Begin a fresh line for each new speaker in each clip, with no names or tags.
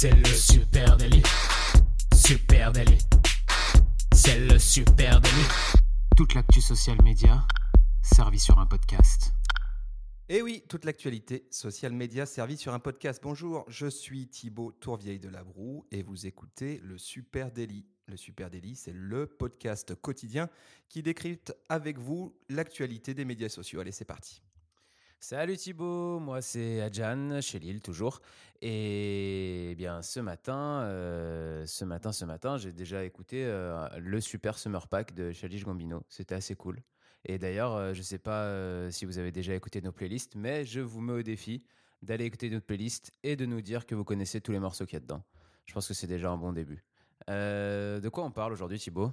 C'est le super délit. Super délit. C'est le super délit. Toute l'actu social média servie sur un podcast.
Et oui, toute l'actualité social média servie sur un podcast. Bonjour, je suis Thibaut Tourvieille de Labroue et vous écoutez le Super Daily. Le Super Daily, c'est le podcast quotidien qui décrypte avec vous l'actualité des médias sociaux. Allez, c'est parti.
Salut Thibaut, moi c'est Adjan, chez Lille toujours. Et bien ce matin, euh, ce matin, ce matin, j'ai déjà écouté euh, le super Summer Pack de Chalice Gambino. C'était assez cool. Et d'ailleurs, euh, je ne sais pas si vous avez déjà écouté nos playlists, mais je vous mets au défi d'aller écouter notre playlist et de nous dire que vous connaissez tous les morceaux qu'il y a dedans. Je pense que c'est déjà un bon début. de quoi on parle aujourd'hui Thibaut?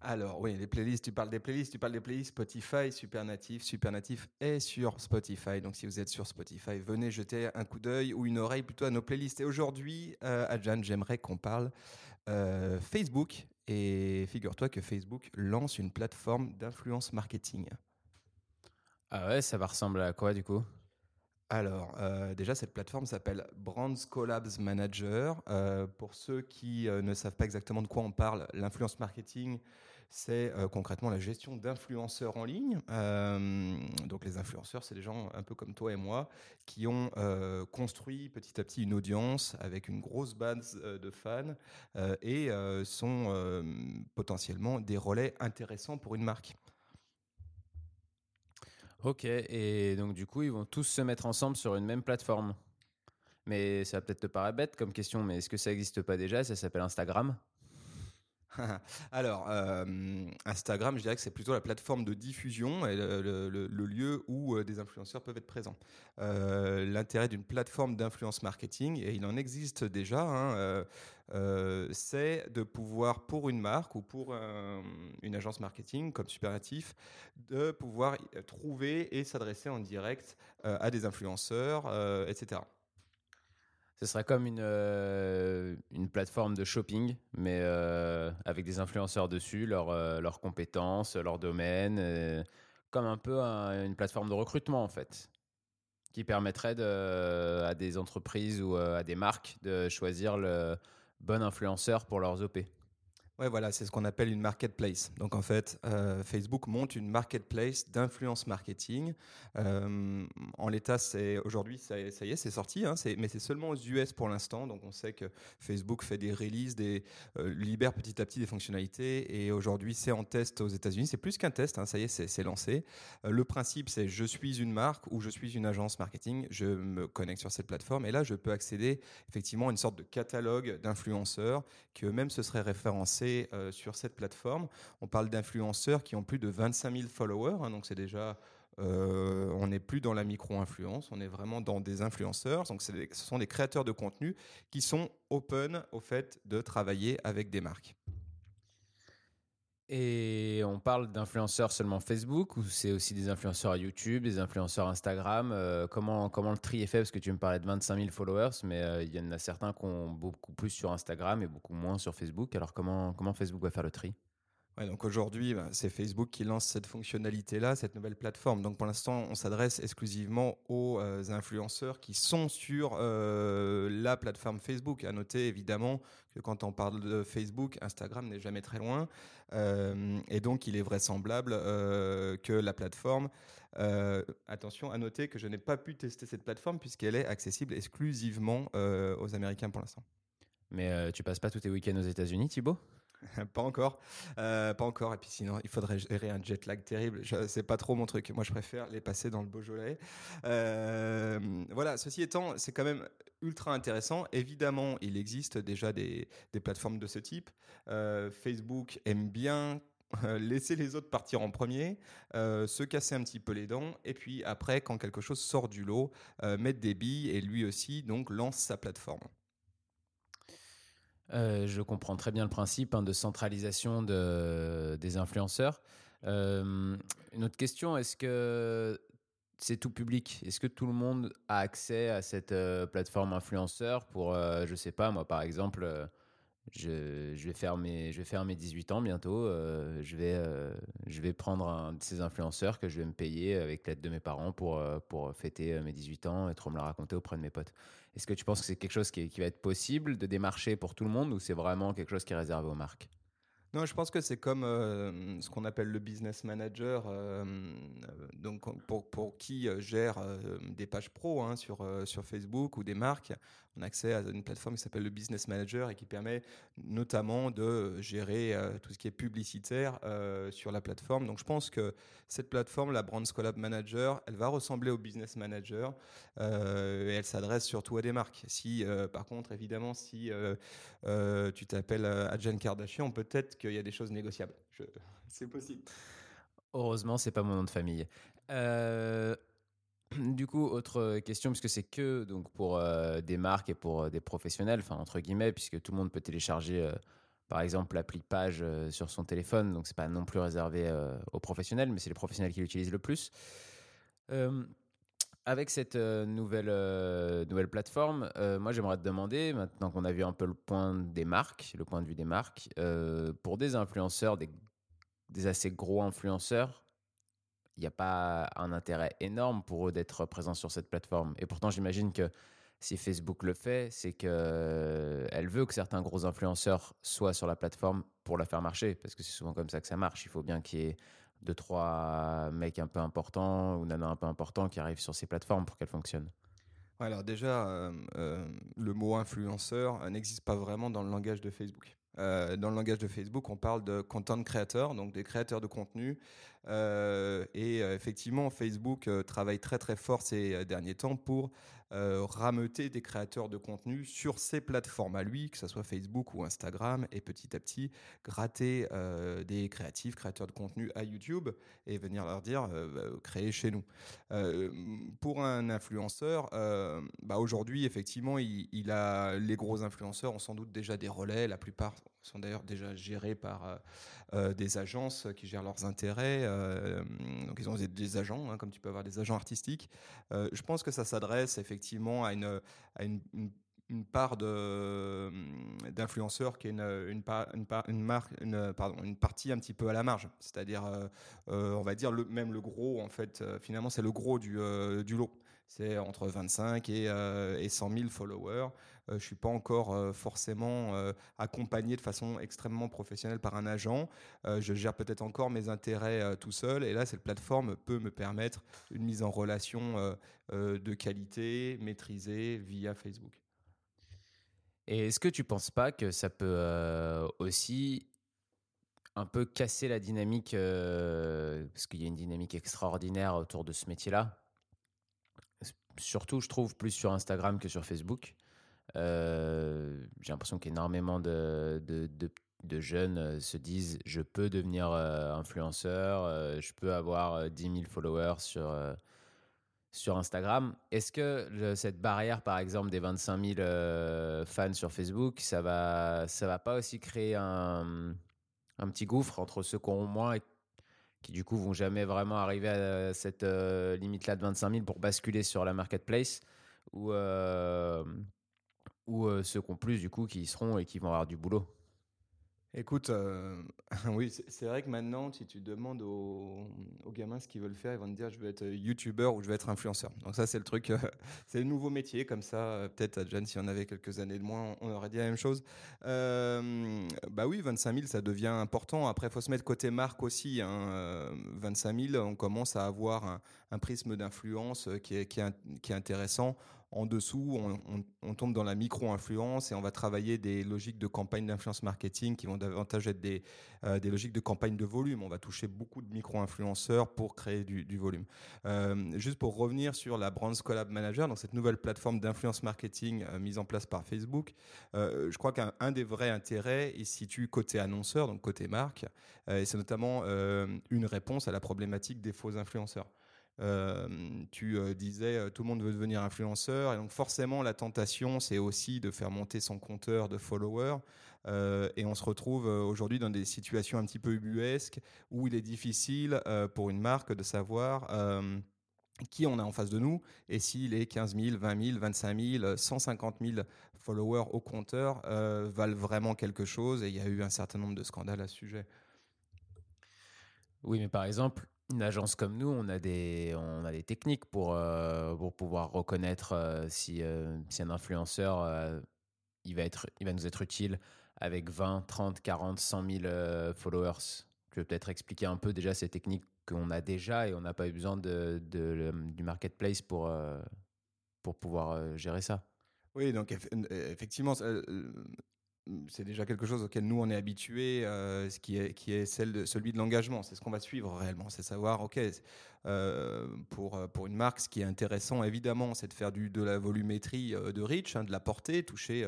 Alors oui, les playlists, tu parles des playlists, tu parles des playlists Spotify, Supernatif. Supernatif est sur Spotify. Donc si vous êtes sur Spotify, venez jeter un coup d'œil ou une oreille plutôt à nos playlists. Et aujourd'hui, euh, Adjan, j'aimerais qu'on parle euh, Facebook. Et figure-toi que Facebook lance une plateforme d'influence marketing.
Ah ouais, ça va ressembler à quoi du coup?
Alors, euh, déjà, cette plateforme s'appelle Brands Collabs Manager. Euh, pour ceux qui euh, ne savent pas exactement de quoi on parle, l'influence marketing, c'est concrètement la gestion d'influenceurs en ligne. donc, les influenceurs, c'est des gens un peu comme toi et moi qui ont construit petit à petit une audience avec une grosse base de fans et sont potentiellement des relais intéressants pour une marque.
Ok, et donc du coup, ils vont tous se mettre ensemble sur une même plateforme. Mais ça va peut-être te paraître bête comme question, mais est-ce que ça n'existe pas déjà? Ça s'appelle Instagram
Alors, euh, Instagram, je dirais que c'est plutôt la plateforme de diffusion et le, lieu où euh, des influenceurs peuvent être présents. Euh, l'intérêt d'une plateforme d'influence marketing, et il en existe déjà, hein, c'est de pouvoir, pour une marque ou pour une agence marketing comme Supernatif, de pouvoir trouver et s'adresser en direct à des influenceurs, etc
ce serait comme une, euh, une plateforme de shopping, mais euh, avec des influenceurs dessus, leur, euh, leurs compétences, leur domaine, comme un peu une plateforme de recrutement en fait, qui permettrait à des entreprises ou à des marques de choisir le bon influenceur pour leurs OP.
Ouais, voilà, c'est ce qu'on appelle une marketplace. Donc en fait, euh, Facebook monte une marketplace d'influence marketing. Euh, en l'état, c'est aujourd'hui, ça, y est, c'est sorti, hein, mais c'est seulement aux US pour l'instant. Donc on sait que Facebook fait des releases, euh, libère petit à petit des fonctionnalités, et aujourd'hui c'est en test aux États-Unis. C'est plus qu'un test, hein, ça y est, c'est lancé. le principe, c'est je suis une marque ou je suis une agence marketing, je me connecte sur cette plateforme, et là je peux accéder effectivement à une sorte de catalogue d'influenceurs qui eux-mêmes se seraient référencés euh, sur cette plateforme. On parle d'influenceurs qui ont plus de 25 000 followers, hein, donc c'est déjà euh, on n'est plus dans la micro-influence, on est vraiment dans des influenceurs. Donc, ce sont des créateurs de contenu qui sont open au fait de travailler avec des marques.
Et on parle d'influenceurs seulement Facebook ou c'est aussi des influenceurs YouTube, des influenceurs Instagram? Euh, comment, le tri est fait? Parce que tu me parlais de 25 000 followers, mais euh, il y en a certains qui ont beaucoup plus sur Instagram et beaucoup moins sur Facebook. Alors comment, comment Facebook va faire le tri?
Donc aujourd'hui, bah, c'est Facebook qui lance cette fonctionnalité-là, cette nouvelle plateforme. Donc pour l'instant, on s'adresse exclusivement aux euh, influenceurs qui sont sur euh, la plateforme Facebook. À noter évidemment que quand on parle de Facebook, Instagram n'est jamais très loin. Euh, et donc il est vraisemblable que la plateforme... attention, à noter que je n'ai pas pu tester cette plateforme puisqu'elle est accessible exclusivement aux Américains pour l'instant.
Mais tu passes pas tous tes week-ends aux États-Unis, Thibaut?
pas encore, euh, pas encore. Et puis sinon, il faudrait gérer un jet lag terrible. C'est pas trop mon truc. Moi, je préfère les passer dans le Beaujolais. Euh, voilà. Ceci étant, c'est quand même ultra intéressant. Évidemment, il existe déjà des, plateformes de ce type. Euh, Facebook aime bien laisser les autres partir en premier, se casser un petit peu les dents, et puis après, quand quelque chose sort du lot, mettre des billes et lui aussi donc lance sa plateforme.
Euh, je comprends très bien le principe hein, de centralisation de, des influenceurs. Euh, une autre question, est-ce que c'est tout public? Est-ce que tout le monde a accès à cette euh, plateforme influenceur pour, je sais pas, moi par exemple, je, vais faire mes, je vais faire mes 18 ans bientôt. Euh, je, vais, euh, je vais prendre un de ces influenceurs que je vais me payer avec l'aide de mes parents pour, euh, pour fêter mes 18 ans et trop me la raconter auprès de mes potes. Est-ce que tu penses que c'est quelque chose qui, qui, va être possible de démarcher pour tout le monde ou c'est vraiment quelque chose qui est réservé aux marques?
Non, je pense que c'est comme euh, ce qu'on appelle le business manager, euh, donc pour, pour qui euh, gère des pages pro hein, sur, sur Facebook ou des marques. On a accès à une plateforme qui s'appelle le business manager et qui permet notamment de gérer tout ce qui est publicitaire sur la plateforme. Donc je pense que cette plateforme, la Brands Collab Manager, elle va ressembler au business manager et elle s'adresse surtout à des marques. Si, par contre, évidemment, si tu t'appelles Adjan Kardashian, peut-être qu'il y a des choses négociables. C'est possible.
Heureusement, c'est pas mon nom de famille. Euh, du coup, autre question, puisque c'est que donc pour euh, des marques et pour euh, des professionnels, enfin entre guillemets, puisque tout le monde peut télécharger, par exemple, l'appli Page sur son téléphone, donc c'est pas non plus réservé aux professionnels, mais c'est les professionnels qui l'utilisent le plus avec cette euh, nouvelle, euh, nouvelle plateforme, euh, moi j'aimerais te demander, maintenant qu'on a vu un peu le point des marques, le point de vue des marques, pour des influenceurs, des, des assez gros influenceurs, il n'y a pas un intérêt énorme pour eux d'être présents sur cette plateforme. Et pourtant, j'imagine que si Facebook le fait, c'est qu'elle veut que certains gros influenceurs soient sur la plateforme pour la faire marcher, parce que c'est souvent comme ça que ça marche. Il faut bien qu'il y ait deux, trois mecs un peu importants ou nanas un peu importants qui arrivent sur ces plateformes pour qu'elles fonctionnent
alors déjà, euh, euh, le mot influenceur n'existe pas vraiment dans le langage de Facebook. Euh, dans le langage de Facebook, on parle de content creator, donc des créateurs de contenu. et effectivement, Facebook travaille très très fort ces derniers temps pour euh, rameuter des créateurs de contenu sur ses plateformes à lui, que ce soit Facebook ou Instagram, et petit à petit gratter euh, des créatifs, créateurs de contenu à YouTube et venir leur dire euh, bah, créez chez nous. pour un influenceur, bah aujourd'hui effectivement, il, a les gros influenceurs ont sans doute déjà des relais. La plupart sont d'ailleurs déjà gérés par des agences qui gèrent leurs intérêts. donc ils ont des, agents, hein, comme tu peux avoir des agents artistiques. je pense que ça s'adresse effectivement effectivement à une, à une, une, part de, d'influenceurs qui est une, une, une, une, marque, une, pardon, une partie un petit peu à la marge. C'est-à-dire, euh, euh, on va dire, même le gros, en fait, euh, finalement, c'est le gros du, du lot. C'est entre 25 et, et 100 000 followers. Je ne suis pas encore forcément accompagné de façon extrêmement professionnelle par un agent. je gère peut-être encore mes intérêts tout seul. Et là, cette plateforme peut me permettre une mise en relation de qualité maîtrisée via Facebook.
Et est-ce que tu penses pas que ça peut euh, aussi un peu casser la dynamique, euh, parce qu'il y a une dynamique extraordinaire autour de ce métier-là? Surtout, je trouve, plus sur Instagram que sur Facebook. Euh, j'ai l'impression qu'énormément de, jeunes se disent je peux devenir influenceur, je peux avoir 10 000 followers sur Instagram. Est-ce que cette barrière, par exemple, des 25 000 euh, fans sur Facebook, ça va, va pas aussi créer un, petit gouffre entre ceux qui ont moins et qui du coup vont jamais vraiment arriver à cette euh, limite-là de 25 000 pour basculer sur la marketplace ou, euh, ou ceux qui ont plus du coup qui y seront et qui vont avoir du boulot
Écoute, euh, oui, c'est vrai que maintenant, si tu demandes aux, gamins ce qu'ils veulent faire, ils vont te dire je veux être youtubeur ou je veux être influenceur. Donc ça, c'est le truc, euh, c'est le nouveau métier. Comme ça, euh, peut-être, Adjan, si on avait quelques années de moins, on aurait dit la même chose. bah oui, 25 000, ça devient important. Après, il faut se mettre côté marque aussi. Hein. 25 000, on commence à avoir un, prisme d'influence qui est intéressant. En dessous, on, tombe dans la micro-influence et on va travailler des logiques de campagne d'influence marketing qui vont davantage être des, euh, des logiques de campagne de volume. On va toucher beaucoup de micro-influenceurs pour créer du, volume. Euh, juste pour revenir sur la Brands Collab Manager, donc cette nouvelle plateforme d'influence marketing euh, mise en place par Facebook, je crois qu'un des vrais intérêts il se situe côté annonceur, donc côté marque, et c'est notamment une réponse à la problématique des faux influenceurs. Tu disais tout le monde veut devenir influenceur et donc forcément la tentation c'est aussi de faire monter son compteur de followers et on se retrouve aujourd'hui dans des situations un petit peu ubuesques où il est difficile pour une marque de savoir qui on a en face de nous et si les 15 000, 20 000, 25 000, 150 000 followers au compteur valent vraiment quelque chose. Et il y a eu un certain nombre de scandales à ce sujet.
Oui, mais par exemple, une agence comme nous, on a des, on a des techniques pour, euh, pour pouvoir reconnaître euh, si, si, un influenceur il va, être, il va nous être utile avec 20, 30, 40, 100 000 followers. Tu veux peut-être expliquer un peu déjà ces techniques qu'on a déjà et on n'a pas eu besoin de, du marketplace pour, euh, pour pouvoir euh, gérer ça?
Oui, donc effectivement, c'est déjà quelque chose auquel nous on est habitué, euh, qui est qui est celle de celui de l'engagement. C'est ce qu'on va suivre réellement, c'est savoir ok euh, pour pour une marque, ce qui est intéressant évidemment, c'est de faire du de la volumétrie euh, de reach, hein, de la portée, toucher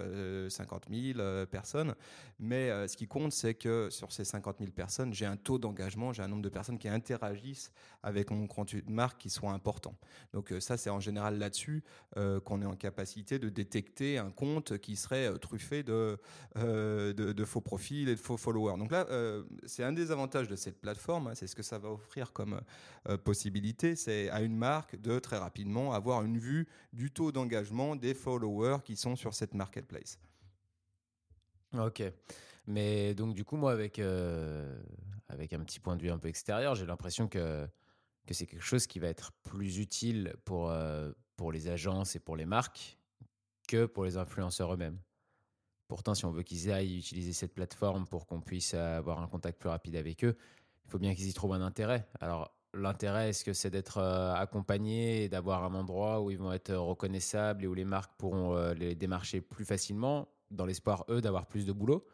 50 000 personnes. Mais ce qui compte, c'est que sur ces 50 000 personnes, j'ai un taux d'engagement, j'ai un nombre de personnes qui interagissent avec mon contenu de marque qui soit important. Donc ça, c'est en général là-dessus qu'on est en capacité de détecter un compte qui serait truffé de euh, de, faux profils et de faux followers. Donc là, euh, c'est un des avantages de cette plateforme, hein, c'est ce que ça va offrir comme euh, c'est à une marque de très rapidement avoir une vue du taux d'engagement des followers qui sont sur cette marketplace.
Ok. Mais donc du coup, moi, avec, avec un petit point de vue un peu extérieur, j'ai l'impression que, que c'est quelque chose qui va être plus utile pour, pour les agences et pour les marques que pour les influenceurs eux-mêmes. Pourtant, si on veut qu'ils aillent utiliser cette plateforme pour qu'on puisse avoir un contact plus rapide avec eux, il faut bien qu'ils y trouvent un intérêt. Alors, l'intérêt, est-ce que c'est d'être euh, accompagné et d'avoir un endroit où ils vont être reconnaissables et où les marques pourront euh, les démarcher plus facilement, dans l'espoir, eux, d'avoir plus de boulot?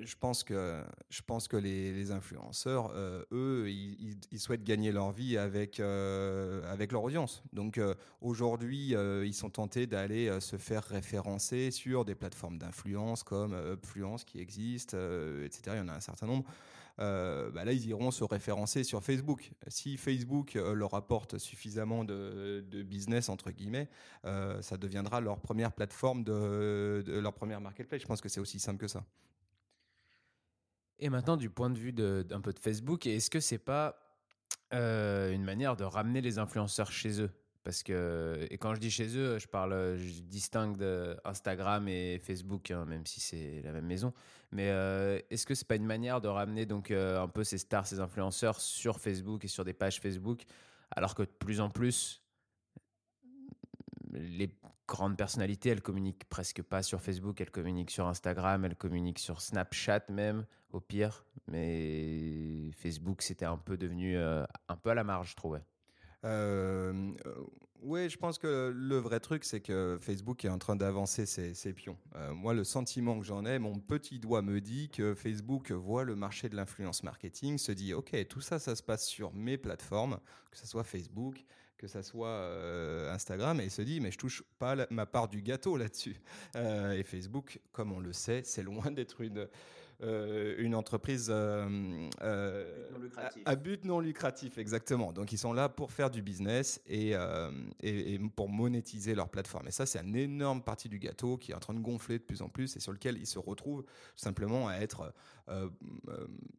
Je pense que je pense que les, influenceurs, euh, eux, ils, souhaitent gagner leur vie avec euh, avec leur audience. Donc euh, aujourd'hui, ils sont tentés d'aller se faire référencer sur des plateformes d'influence comme Upfluence qui existent, etc. Il y en a un certain nombre. Bah là, ils iront se référencer sur Facebook. Si Facebook leur apporte suffisamment de, business entre guillemets, ça deviendra leur première plateforme de leur première marketplace. Je pense que c'est aussi simple que ça.
Et maintenant, du point de vue d'un peu de Facebook, est-ce que c'est pas euh, une manière de ramener les influenceurs chez eux? Parce que, et quand je dis chez eux, je parle, je distingue de Instagram et Facebook, hein, même si c'est la même maison. Mais euh, est-ce que c'est pas une manière de ramener donc euh, un peu ces stars, ces influenceurs sur Facebook et sur des pages Facebook, alors que de plus en plus les grandes personnalités, elles communiquent presque pas sur Facebook, elles communiquent sur Instagram, elles communiquent sur Snapchat même, au pire. Mais Facebook, c'était un peu devenu euh, un peu à la marge, je trouvais.
Euh, euh, oui, je pense que le vrai truc, c'est que Facebook est en train d'avancer ses, pions. moi, le sentiment que j'en ai, mon petit doigt me dit que Facebook voit le marché de l'influence marketing, se dit, OK, tout ça, ça se passe sur mes plateformes, que ce soit Facebook, que ça soit euh, Instagram, et se dit, mais je touche pas ma part du gâteau là-dessus. Euh, et Facebook, comme on le sait, c'est loin d'être une euh, une entreprise euh, euh, à, but non lucratif, exactement. Donc ils sont là pour faire du business et, et, pour monétiser leur plateforme. Et ça, c'est une énorme partie du gâteau qui est en train de gonfler de plus en plus et sur lequel ils se retrouvent simplement à être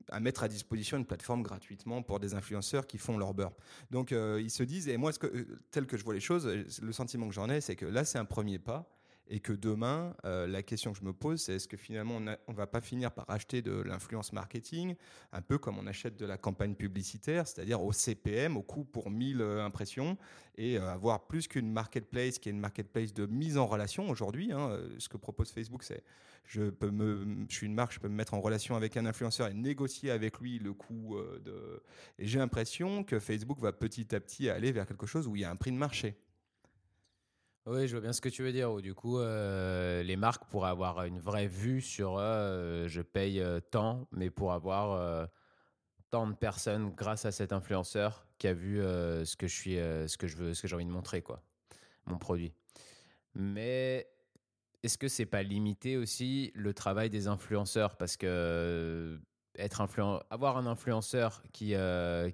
à mettre à disposition une plateforme gratuitement pour des influenceurs qui font leur beurre. Donc ils se disent, et moi, ce que, tel que je vois les choses, le sentiment que j'en ai, c'est que là, c'est un premier pas et que demain, euh, la question que je me pose, c'est est-ce que finalement on ne va pas finir par acheter de l'influence marketing, un peu comme on achète de la campagne publicitaire, c'est-à-dire au CPM, au coût pour 1000 euh, impressions, et euh, avoir plus qu'une marketplace qui est une marketplace de mise en relation aujourd'hui. Hein, ce que propose Facebook, c'est je peux me, je suis une marque, je peux me mettre en relation avec un influenceur et négocier avec lui le coût de. Et j'ai l'impression que Facebook va petit à petit aller vers quelque chose où il y a un prix de marché.
Oui, je vois bien ce que tu veux dire. du coup, euh, les marques pourraient avoir une vraie vue sur euh, je paye euh, tant, mais pour avoir tant de personnes grâce à cet influenceur qui a vu ce que je suis, ce que je veux, ce que j'ai envie de montrer, quoi, mon produit. Mais est-ce que c'est pas limité aussi le travail des influenceurs? Parce que être avoir un influenceur qui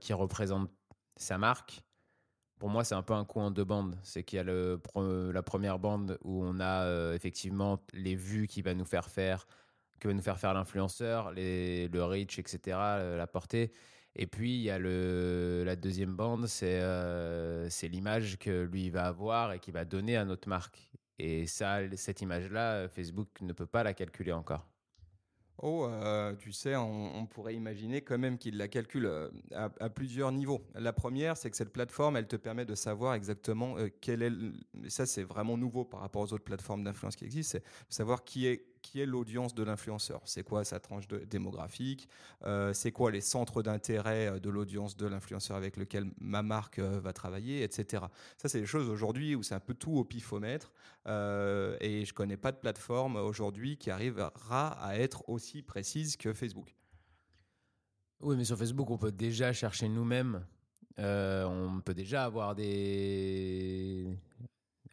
qui représente sa marque pour moi, c'est un peu un coup en deux bandes. C'est qu'il y a le, la première bande où on a euh, effectivement les vues qui va nous faire faire, que nous faire faire l'influenceur, le reach, etc., la portée. Et puis, il y a le, la deuxième bande, c'est c'est l'image que lui va avoir et qu'il va donner à notre marque. Et ça, cette image-là, Facebook ne peut pas la calculer encore.
Oh, euh, tu sais, on, pourrait imaginer quand même qu'il la calcule euh, à, plusieurs niveaux. La première, c'est que cette plateforme, elle te permet de savoir exactement euh, quel est. Ça, c'est vraiment nouveau par rapport aux autres plateformes d'influence qui existent. C'est savoir qui est qui est l'audience de l'influenceur. C'est quoi sa tranche démographique euh, C'est quoi les centres d'intérêt euh, de l'audience de l'influenceur avec lequel ma marque euh, va travailler, etc. Ça, c'est des choses aujourd'hui où c'est un peu tout au pifomètre. et je connais pas de plateforme aujourd'hui qui arrivera à être aussi précise que Facebook.
Oui, mais sur Facebook, on peut déjà chercher nous-mêmes. on peut déjà avoir des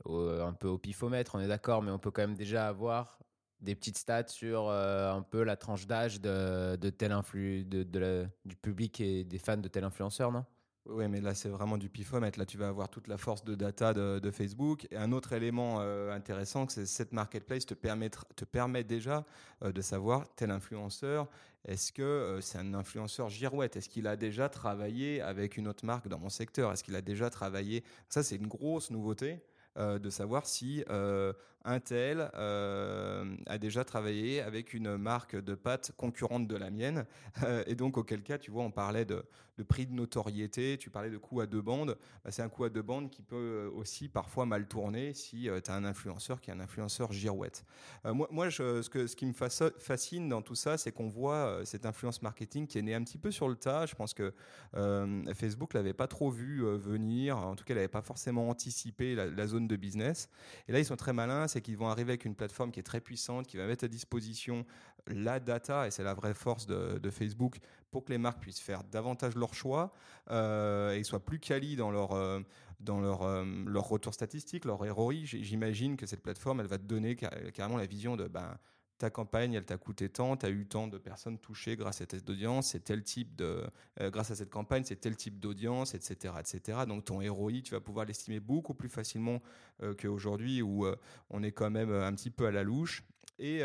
un peu au pifomètre, on est d'accord, mais on peut quand même déjà avoir des petites stats sur euh, un peu la tranche d'âge de, de, tel influ, de, du public et des fans de tel influenceur, non?
Oui, mais là, c'est vraiment du pifomètre. Là, tu vas avoir toute la force de data de, Facebook. Et un autre élément euh, intéressant, c'est cette marketplace te permet, te permet déjà euh, de savoir tel influenceur. Est-ce que c'est un influenceur girouette? Est-ce qu'il a déjà travaillé avec une autre marque dans mon secteur? Est-ce qu'il a déjà travaillé? Ça, c'est une grosse nouveauté. De savoir si un tel euh, a déjà travaillé avec une marque de pâtes concurrente de la mienne. et donc, auquel cas, tu vois, on parlait de, prix de notoriété, tu parlais de coût à deux bandes. Bah, c'est un coût à deux bandes qui peut euh, aussi parfois mal tourner si euh, tu as un influenceur qui est un influenceur girouette. moi, moi ce, que, ce qui me fascine dans tout ça, c'est qu'on voit cette influence marketing qui est née un petit peu sur le tas. Je pense que Facebook l'avait pas trop vu venir. En tout cas, elle n'avait pas forcément anticipé la, la, zone de business. Et là, ils sont très malins c'est qu'ils vont arriver avec une plateforme qui est très puissante, qui va mettre à disposition la data, et c'est la vraie force de, Facebook, pour que les marques puissent faire davantage leur choix euh, et soient plus quali dans leur, euh, dans leur, euh, leur retour statistique, leur ROI. J'imagine que cette plateforme, elle va te donner carrément la vision de ben, ta campagne, elle t'a coûté tant, tu as eu tant de personnes touchées grâce à cette audience, c'est tel type de, euh, grâce à cette campagne, c'est tel type d'audience, etc., etc. Donc ton ROI, tu vas pouvoir l'estimer beaucoup plus facilement euh, qu'aujourd'hui où euh, on est quand même un petit peu à la louche. Et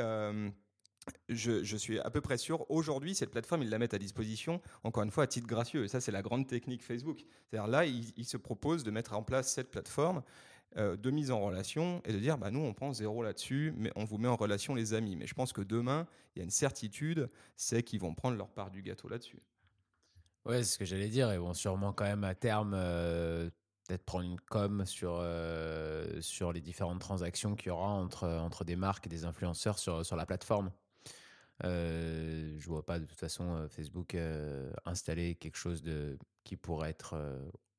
je, suis à peu près sûr, aujourd'hui, cette plateforme, ils la mettent à disposition, encore une fois, à titre gracieux. Et ça, c'est la grande technique Facebook. C'est-à-dire là, ils, se proposent de mettre en place cette plateforme euh, de mise en relation et de dire bah nous on prend zéro là-dessus, mais on vous met en relation les amis. Mais je pense que demain il y a une certitude, c'est qu'ils vont prendre leur part du gâteau là-dessus.
Ouais, c'est ce que j'allais dire. Et vont sûrement quand même à terme euh, peut-être prendre une com sur euh, sur les différentes transactions qu'il y aura entre entre des marques et des influenceurs sur sur la plateforme. Euh, je vois pas de toute façon Facebook installer quelque chose de qui pourrait être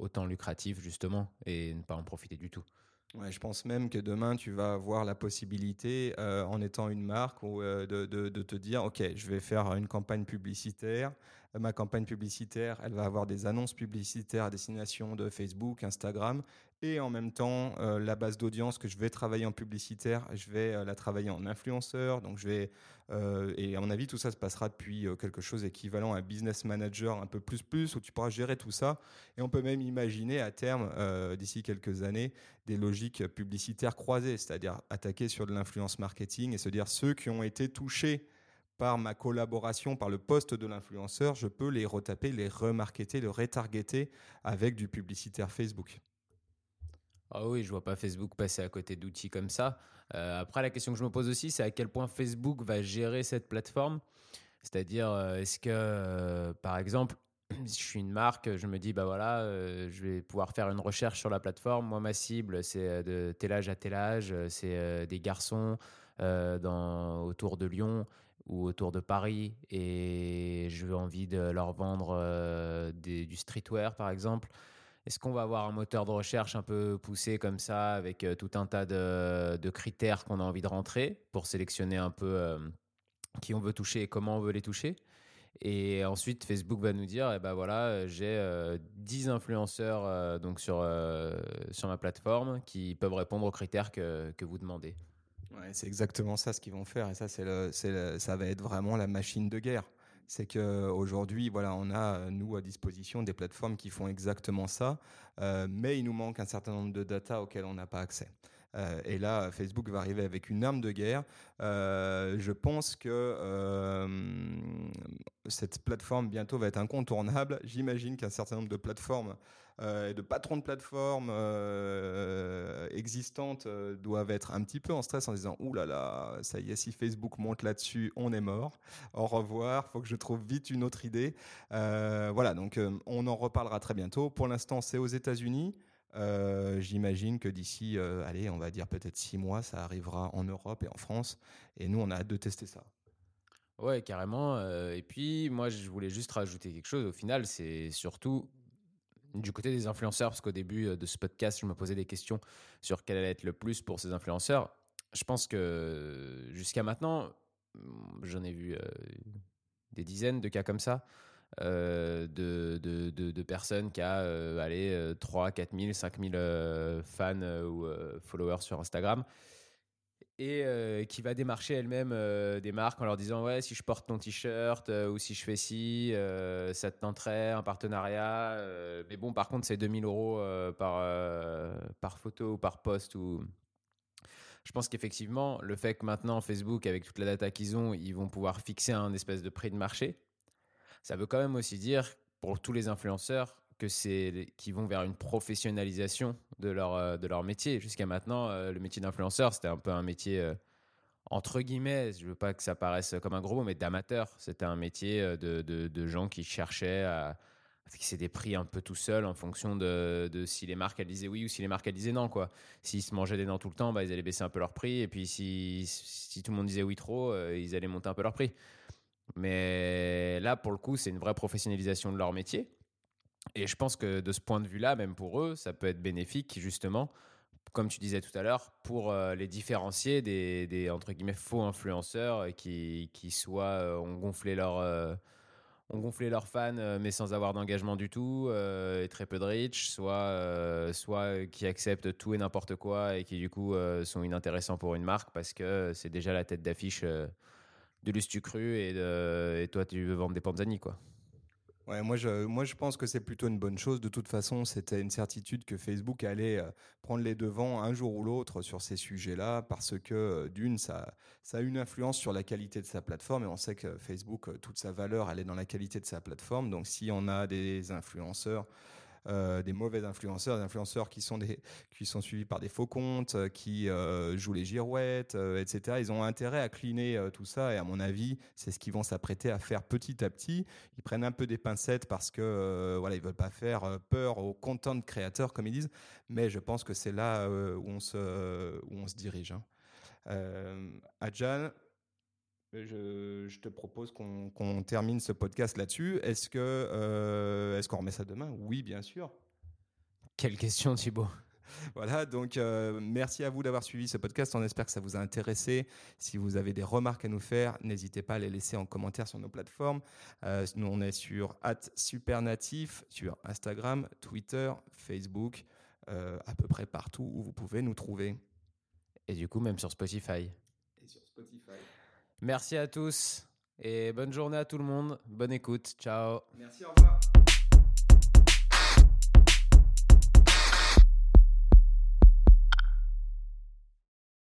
autant lucratif justement et ne pas en profiter du tout.
Je pense même que demain, tu vas avoir la possibilité, euh, en étant une marque, ou, euh, de, te dire, OK, je vais faire une campagne publicitaire. Ma campagne publicitaire, elle va avoir des annonces publicitaires à destination de Facebook, Instagram, et en même temps, euh, la base d'audience que je vais travailler en publicitaire, je vais la travailler en influenceur. Donc, je vais, et à mon avis, tout ça se passera depuis quelque chose d'équivalent à un business manager un peu plus plus, où tu pourras gérer tout ça. Et on peut même imaginer à terme, d'ici quelques années, des logiques publicitaires croisées, c'est-à-dire attaquer sur de l'influence marketing et se dire ceux qui ont été touchés par ma collaboration, par le poste de l'influenceur, je peux les retaper, les remarketer, les retargeter avec du publicitaire Facebook.
Ah oui, je vois pas Facebook passer à côté d'outils comme ça. Euh, après, la question que je me pose aussi, c'est à quel point Facebook va gérer cette plateforme? C'est-à-dire, euh, est-ce que, euh, par exemple, si je suis une marque, je me dis, bah voilà, je vais pouvoir faire une recherche sur la plateforme. Moi, ma cible, c'est de tel âge à tel âge, c'est des garçons dans, autour de Lyon ou autour de Paris et veux envie de leur vendre du streetwear, par exemple. Est-ce qu'on va avoir un moteur de recherche un peu poussé comme ça, avec tout un tas de, critères qu'on a envie de rentrer pour sélectionner un peu qui on veut toucher et comment on veut les toucher? Et ensuite, Facebook va nous dire, eh ben voilà, j'ai 10 euh, influenceurs euh, donc sur, euh, sur ma plateforme qui peuvent répondre aux critères que, que vous demandez.
C'est exactement ça ce qu'ils vont faire. Et ça, c'est le, le, ça va être vraiment la machine de guerre. C'est qu'aujourd'hui, voilà, on a, nous, à disposition des plateformes qui font exactement ça, mais il nous manque un certain nombre de data auxquelles on n'a pas accès. Euh, et là, Facebook va arriver avec une arme de guerre. Euh, je pense que euh, cette plateforme bientôt va être incontournable. J'imagine qu'un certain nombre de plateformes et de patrons de plateformes existantes doivent être un petit peu en stress en disant Ouh là là, ça y est, si Facebook monte là-dessus, on est mort. Au revoir, faut que je trouve vite une autre idée. voilà, donc on en reparlera très bientôt. Pour l'instant, c'est aux États-Unis. Euh, j'imagine que d'ici, euh, allez, on va dire peut-être six mois, ça arrivera en Europe et en France. Et nous, on a hâte de tester ça.
Ouais, carrément. Euh, et puis, moi, je voulais juste rajouter quelque chose. Au final, c'est surtout du côté des influenceurs, parce qu'au début de ce podcast, je me posais des questions sur quel allait être le plus pour ces influenceurs. Je pense que jusqu'à maintenant, j'en ai vu des dizaines de cas comme ça. Euh, de, personnes qui a euh, allez, 3, 4 000, 5 000 fans euh, ou followers sur Instagram. Et qui va démarcher elle-même des marques en leur disant ouais si je porte ton t-shirt ou si je fais ci ça te tenterait un partenariat mais bon par contre c'est 2000 euros par, par photo ou par post ou je pense qu'effectivement le fait que maintenant Facebook avec toute la data qu'ils ont ils vont pouvoir fixer un espèce de prix de marché ça veut quand même aussi dire pour tous les influenceurs que c'est qui vont vers une professionnalisation de leur euh, de leur métier. Jusqu'à maintenant, euh, le métier d'influenceur, c'était un peu un métier euh, entre guillemets, je veux pas que ça paraisse comme un gros mot, mais d'amateur. C'était un métier de, de, gens qui cherchaient à fixer des prix un peu tout seul en fonction de, de, si les marques elles disaient oui ou si les marques elles disaient non quoi. S'ils se mangeaient des dents tout le temps, bah, ils allaient baisser un peu leur prix et puis si, si tout le monde disait oui trop, ils allaient monter un peu leur prix. Mais là, pour le coup, c'est une vraie professionnalisation de leur métier. Et je pense que de ce point de vue-là, même pour eux, ça peut être bénéfique, justement, comme tu disais tout à l'heure, pour euh, les différencier des, des, entre guillemets, faux influenceurs qui, qui soit euh, ont gonflé leur. Euh, ont gonflé leurs fans mais sans avoir d'engagement du tout et très peu de reach, soit, soit qui acceptent tout et n'importe quoi et qui du coup sont inintéressants pour une marque parce que c'est déjà la tête d'affiche de l'Ustucru et, et toi tu veux vendre des Panzani quoi.
Ouais, moi je, moi je pense que c'est plutôt une bonne chose. De toute façon, c'était une certitude que Facebook allait euh, prendre les devants un jour ou l'autre sur ces sujets-là parce que euh, d'une, ça, ça a une influence sur la qualité de sa plateforme et on sait que Facebook, euh, toute sa valeur, elle est dans la qualité de sa plateforme. Donc si on a des influenceurs euh, des mauvais influenceurs, des influenceurs qui sont, qui sont suivis par des faux comptes, euh, qui euh, jouent les girouettes, etc. Ils ont intérêt à cleaner tout ça et à mon avis, c'est ce qu'ils vont s'apprêter à faire petit à petit. Ils prennent un peu des pincettes parce que voilà, ils veulent pas faire peur aux content créateurs comme ils disent, mais je pense que c'est là où on se où on se dirige. Hein. Je, te propose qu'on termine ce podcast là-dessus. Est-ce que euh, est-ce qu'on remet ça demain? Oui, bien sûr.
Quelle question, Thibaut
voilà, donc euh, merci à vous d'avoir suivi ce podcast. On espère que ça vous a intéressé. Si vous avez des remarques à nous faire, n'hésitez pas à les laisser en commentaire sur nos plateformes. Euh, nous, on est sur @supernatif sur Instagram, Twitter, Facebook, à peu près partout où vous pouvez nous trouver.
Et du coup, même sur Spotify.
Et sur Spotify.
Merci à tous et bonne journée à tout le monde. Bonne écoute. Ciao.
Merci, au revoir.